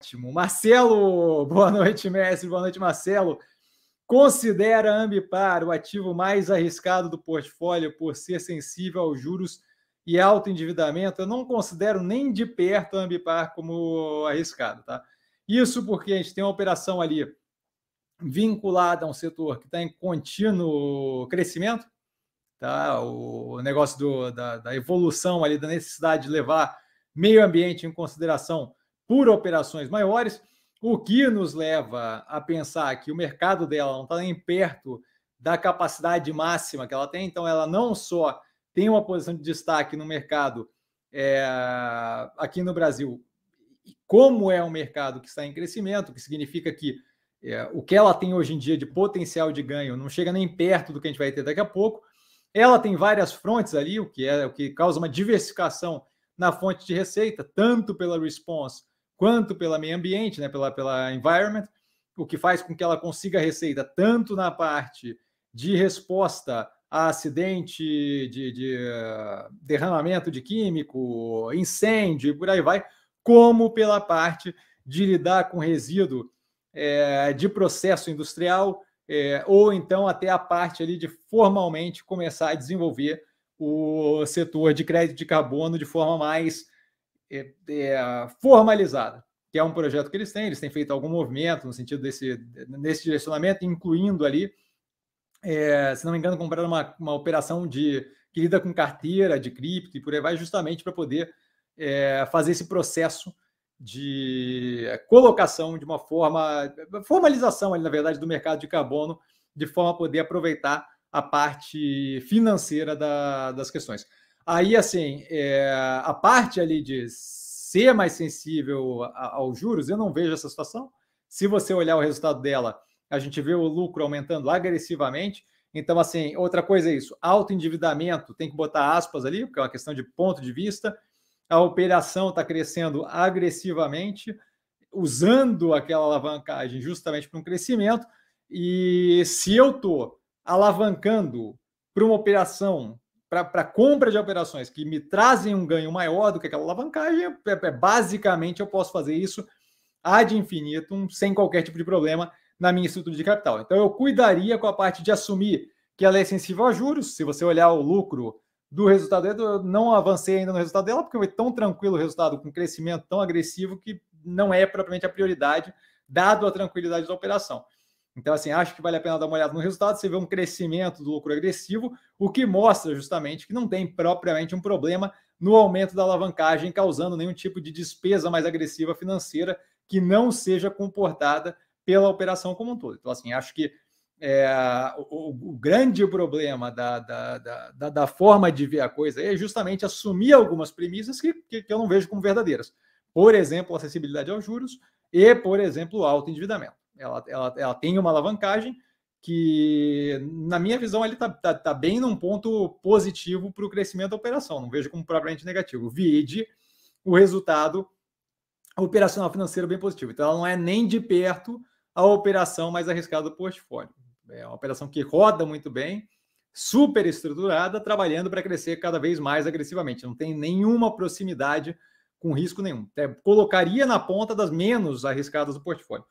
Ótimo. Marcelo, boa noite, mestre. Boa noite, Marcelo. Considera a Ambipar o ativo mais arriscado do portfólio por ser sensível aos juros e alto endividamento? Eu não considero nem de perto a Ambipar como arriscado, tá? Isso porque a gente tem uma operação ali vinculada a um setor que está em contínuo crescimento, tá? O negócio do, da, da evolução ali, da necessidade de levar meio ambiente em consideração por operações maiores, o que nos leva a pensar que o mercado dela não está nem perto da capacidade máxima que ela tem, então ela não só tem uma posição de destaque no mercado é, aqui no Brasil, como é um mercado que está em crescimento, que significa que é, o que ela tem hoje em dia de potencial de ganho não chega nem perto do que a gente vai ter daqui a pouco. Ela tem várias frontes ali, o que é o que causa uma diversificação na fonte de receita, tanto pela response quanto pela meio ambiente, né, pela, pela environment, o que faz com que ela consiga receita tanto na parte de resposta a acidente, de, de uh, derramamento de químico, incêndio e por aí vai, como pela parte de lidar com resíduo é, de processo industrial, é, ou então até a parte ali de formalmente começar a desenvolver o setor de crédito de carbono de forma mais é, é, formalizada, que é um projeto que eles têm, eles têm feito algum movimento no sentido desse nesse direcionamento, incluindo ali, é, se não me engano, compraram uma, uma operação de que lida com carteira de cripto e por aí vai, justamente para poder é, fazer esse processo de colocação de uma forma, formalização ali, na verdade, do mercado de carbono, de forma a poder aproveitar a parte financeira da, das questões. Aí, assim, é, a parte ali de ser mais sensível aos juros, eu não vejo essa situação. Se você olhar o resultado dela, a gente vê o lucro aumentando agressivamente. Então, assim, outra coisa é isso: alto endividamento, tem que botar aspas ali, porque é uma questão de ponto de vista. A operação está crescendo agressivamente, usando aquela alavancagem justamente para um crescimento. E se eu estou alavancando para uma operação para compra de operações que me trazem um ganho maior do que aquela alavancagem, é, é, basicamente eu posso fazer isso ad infinitum, sem qualquer tipo de problema na minha estrutura de capital. Então eu cuidaria com a parte de assumir que ela é sensível a juros. Se você olhar o lucro do resultado, eu não avancei ainda no resultado dela, porque foi tão tranquilo o resultado, com crescimento tão agressivo, que não é propriamente a prioridade, dado a tranquilidade da operação. Então, assim, acho que vale a pena dar uma olhada no resultado. Você vê um crescimento do lucro agressivo, o que mostra justamente que não tem propriamente um problema no aumento da alavancagem, causando nenhum tipo de despesa mais agressiva financeira que não seja comportada pela operação como um todo. Então, assim, acho que é, o, o, grande problema da, da, da, da, forma de ver a coisa é justamente assumir algumas premissas que, que, que eu não vejo como verdadeiras. Por exemplo, acessibilidade aos juros e, por exemplo, alto endividamento. Ela, ela, ela tem uma alavancagem que, na minha visão, ele está tá, tá bem num ponto positivo para o crescimento da operação. Não vejo como propriamente negativo. Vide o resultado operacional financeiro bem positivo. Então, ela não é nem de perto a operação mais arriscada do portfólio. É uma operação que roda muito bem, super estruturada, trabalhando para crescer cada vez mais agressivamente. Não tem nenhuma proximidade com risco nenhum. É, colocaria na ponta das menos arriscadas do portfólio.